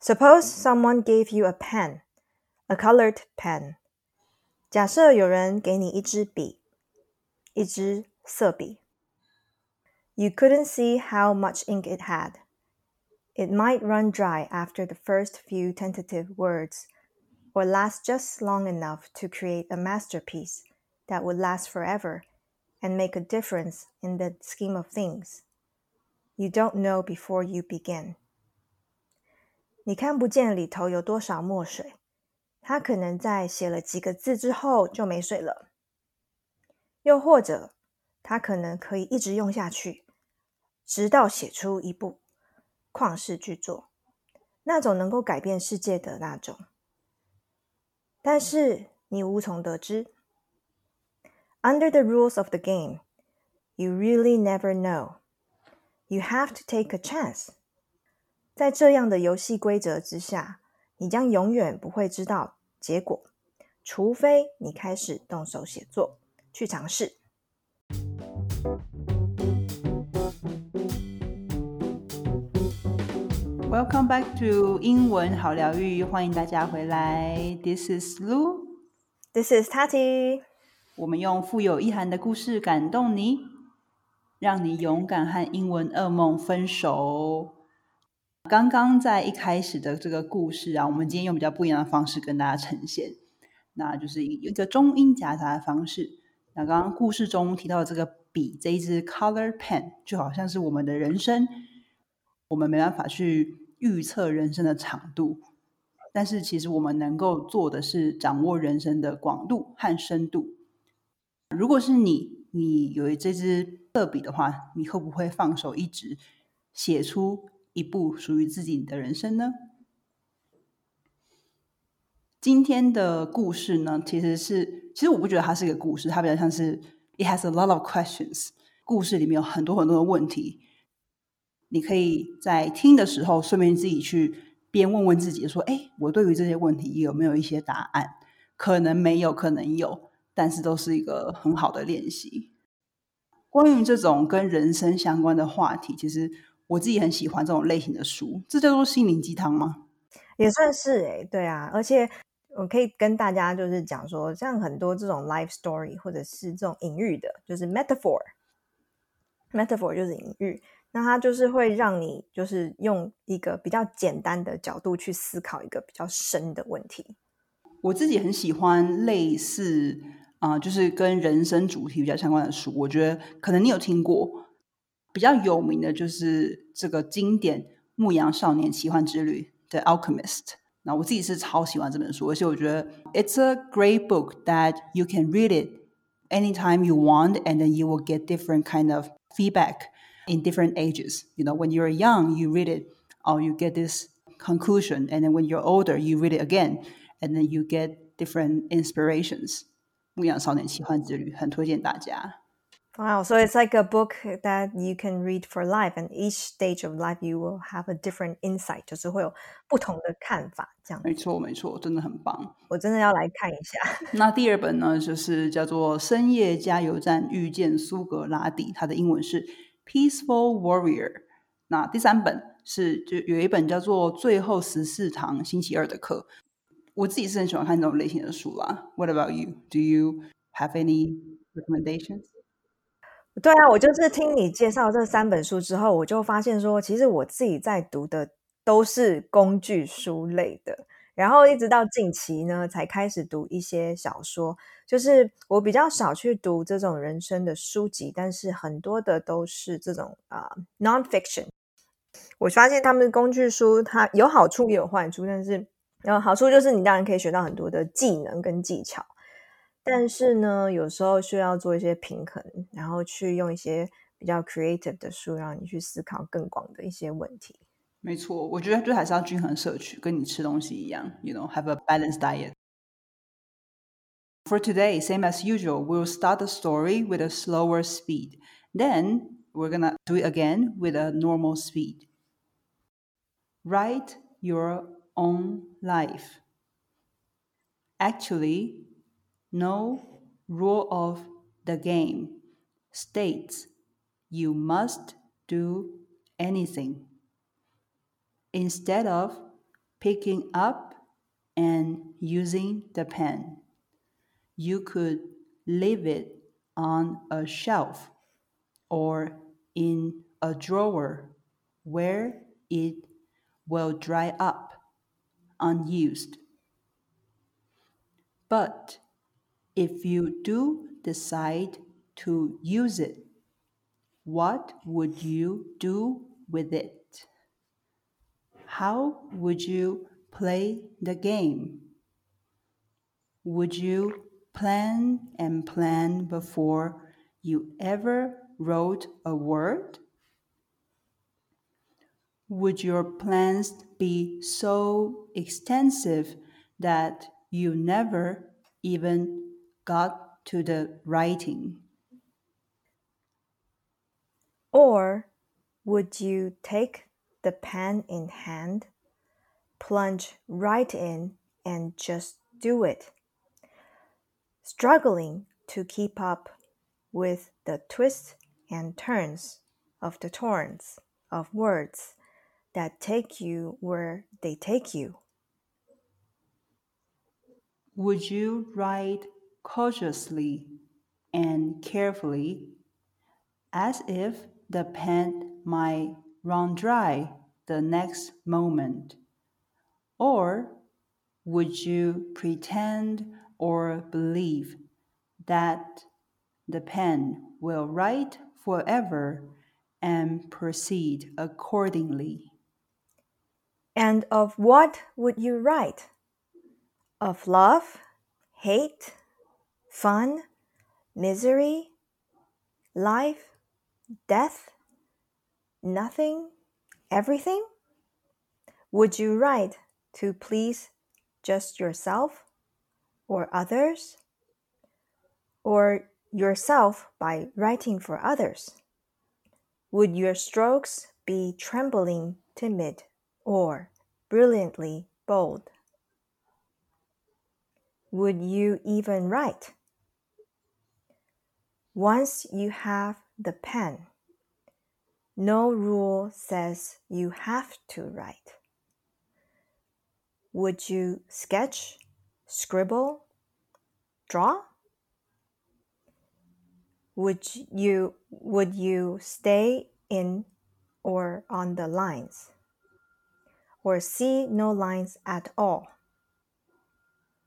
Suppose someone gave you a pen, a colored pen. 假设有人给你一支笔，一支色笔。You couldn't see how much ink it had. It might run dry after the first few tentative words, or last just long enough to create a masterpiece that would last forever and make a difference in the scheme of things. You don't know before you begin. 你看不见里头有多少墨水，他可能在写了几个字之后就没水了。又或者，他可能可以一直用下去，直到写出一部旷世巨作，那种能够改变世界的那种。但是你无从得知。Under the rules of the game, you really never know. You have to take a chance. 在这样的游戏规则之下，你将永远不会知道结果，除非你开始动手写作，去尝试。Welcome back to 英文好疗愈，欢迎大家回来。This is Lu，This is Tati。我们用富有意涵的故事感动你，让你勇敢和英文噩梦分手。刚刚在一开始的这个故事啊，我们今天用比较不一样的方式跟大家呈现，那就是一一个中英夹杂的方式。那刚刚故事中提到的这个笔，这一支 color pen，就好像是我们的人生，我们没办法去。预测人生的长度，但是其实我们能够做的是掌握人生的广度和深度。如果是你，你有这支色笔的话，你会不会放手一直写出一部属于自己的人生呢？今天的故事呢，其实是，其实我不觉得它是一个故事，它比较像是 it has a lot of questions。故事里面有很多很多的问题。你可以在听的时候，顺便自己去边问问自己，说：“哎，我对于这些问题有没有一些答案？可能没有，可能有，但是都是一个很好的练习。”关于这种跟人生相关的话题，其实我自己很喜欢这种类型的书。这叫做心灵鸡汤吗？也算是哎，对啊。而且我可以跟大家就是讲说，像很多这种 life story 或者是这种隐喻的，就是 metaphor，metaphor 就是隐喻。那它就是会让你，就是用一个比较简单的角度去思考一个比较深的问题。我自己很喜欢类似啊，就是跟人生主题比较相关的书。我觉得可能你有听过，比较有名的就是这个经典《牧羊少年奇幻之旅》的《Alchemist》。那我自己是超喜欢这本书，而且我觉得 It's a great book that you can read it anytime you want, and then you will get different kind of feedback. in different ages. You know, when you're young, you read it, or oh, you get this conclusion, and then when you're older, you read it again, and then you get different inspirations. 牧羊少年奇幻之旅很推荐大家。 Wow, so it's like a book that you can read for life, and each stage of life you will have a different insight，就是会有不同的看法。这样，没错，没错，真的很棒。我真的要来看一下。那第二本呢，就是叫做《深夜加油站遇见苏格拉底》，它的英文是 Peaceful Warrior。那第三本是就有一本叫做《最后十四堂星期二的课》。我自己是很喜欢看这种类型的书啦。What about you? Do you have any recommendations? 对啊，我就是听你介绍这三本书之后，我就发现说，其实我自己在读的都是工具书类的。然后一直到近期呢，才开始读一些小说。就是我比较少去读这种人生的书籍，但是很多的都是这种啊 nonfiction。我发现他们的工具书，它有好处也有坏处。但是，然后好处就是你当然可以学到很多的技能跟技巧，但是呢，有时候需要做一些平衡，然后去用一些比较 creative 的书，让你去思考更广的一些问题。没错，我觉得就还是要均衡摄取，跟你吃东西一样，you know, have a balanced diet. For today, same as usual, we'll start the story with a slower speed. Then we're gonna do it again with a normal speed. Write your own life. Actually, no rule of the game states you must do anything. Instead of picking up and using the pen. You could leave it on a shelf or in a drawer where it will dry up unused. But if you do decide to use it, what would you do with it? How would you play the game? Would you plan and plan before you ever wrote a word? Would your plans be so extensive that you never even got to the writing? Or would you take the pen in hand, plunge right in, and just do it? Struggling to keep up with the twists and turns of the torrents of words that take you where they take you. Would you write cautiously and carefully as if the pen might run dry the next moment? Or would you pretend or believe that the pen will write forever and proceed accordingly? And of what would you write? Of love, hate, fun, misery, life, death, nothing, everything? Would you write to please just yourself or others? Or yourself by writing for others? Would your strokes be trembling, timid, or brilliantly bold? Would you even write? Once you have the pen, no rule says you have to write. Would you sketch, scribble, draw? Would you would you stay in or on the lines? or see no lines at all,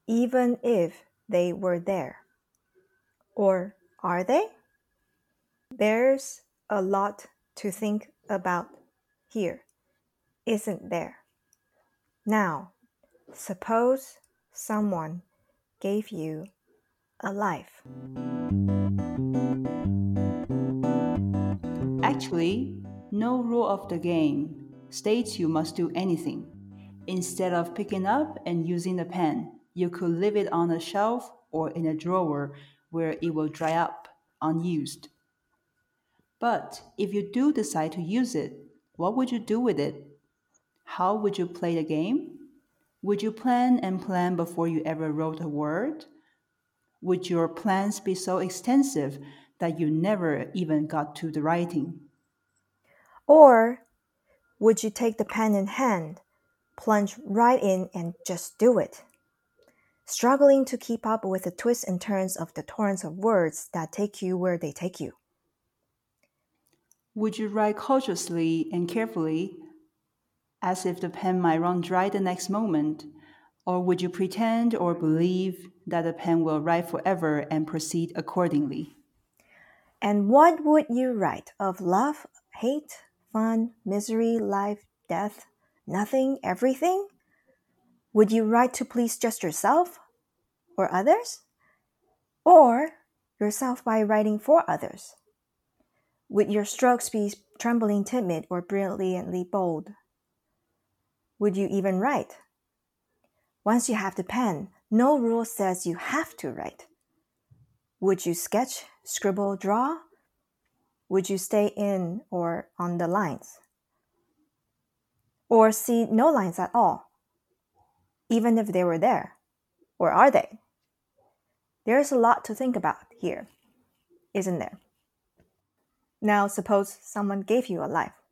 even if they were there. Or are they? There's a lot to think about here, isn't there? Now, suppose someone gave you a life. Actually, no rule of the game states you must do anything. Instead of picking up and using the pen, you could leave it on a shelf or in a drawer where it will dry up unused. But if you do decide to use it, what would you do with it? How would you play the game? Would you plan and plan before you ever wrote a word? Would your plans be so extensive that you never even got to the writing? Or would you take the pen in hand, plunge right in, and just do it? Struggling to keep up with the twists and turns of the torrents of words that take you where they take you. Would you write cautiously and carefully, as if the pen might run dry the next moment? Or would you pretend or believe that the pen will write forever and proceed accordingly? And what would you write of love, hate, fun, misery, life, death, nothing, everything? Would you write to please just yourself or others? Or yourself by writing for others? Would your strokes be trembling timid or brilliantly bold? Would you even write? Once you have the pen, no rule says you have to write. Would you sketch, scribble, draw? Would you stay in or on the lines? Or see no lines at all, even if they were there? Or are they? There's a lot to think about here, isn't there? Now, suppose someone gave you a life.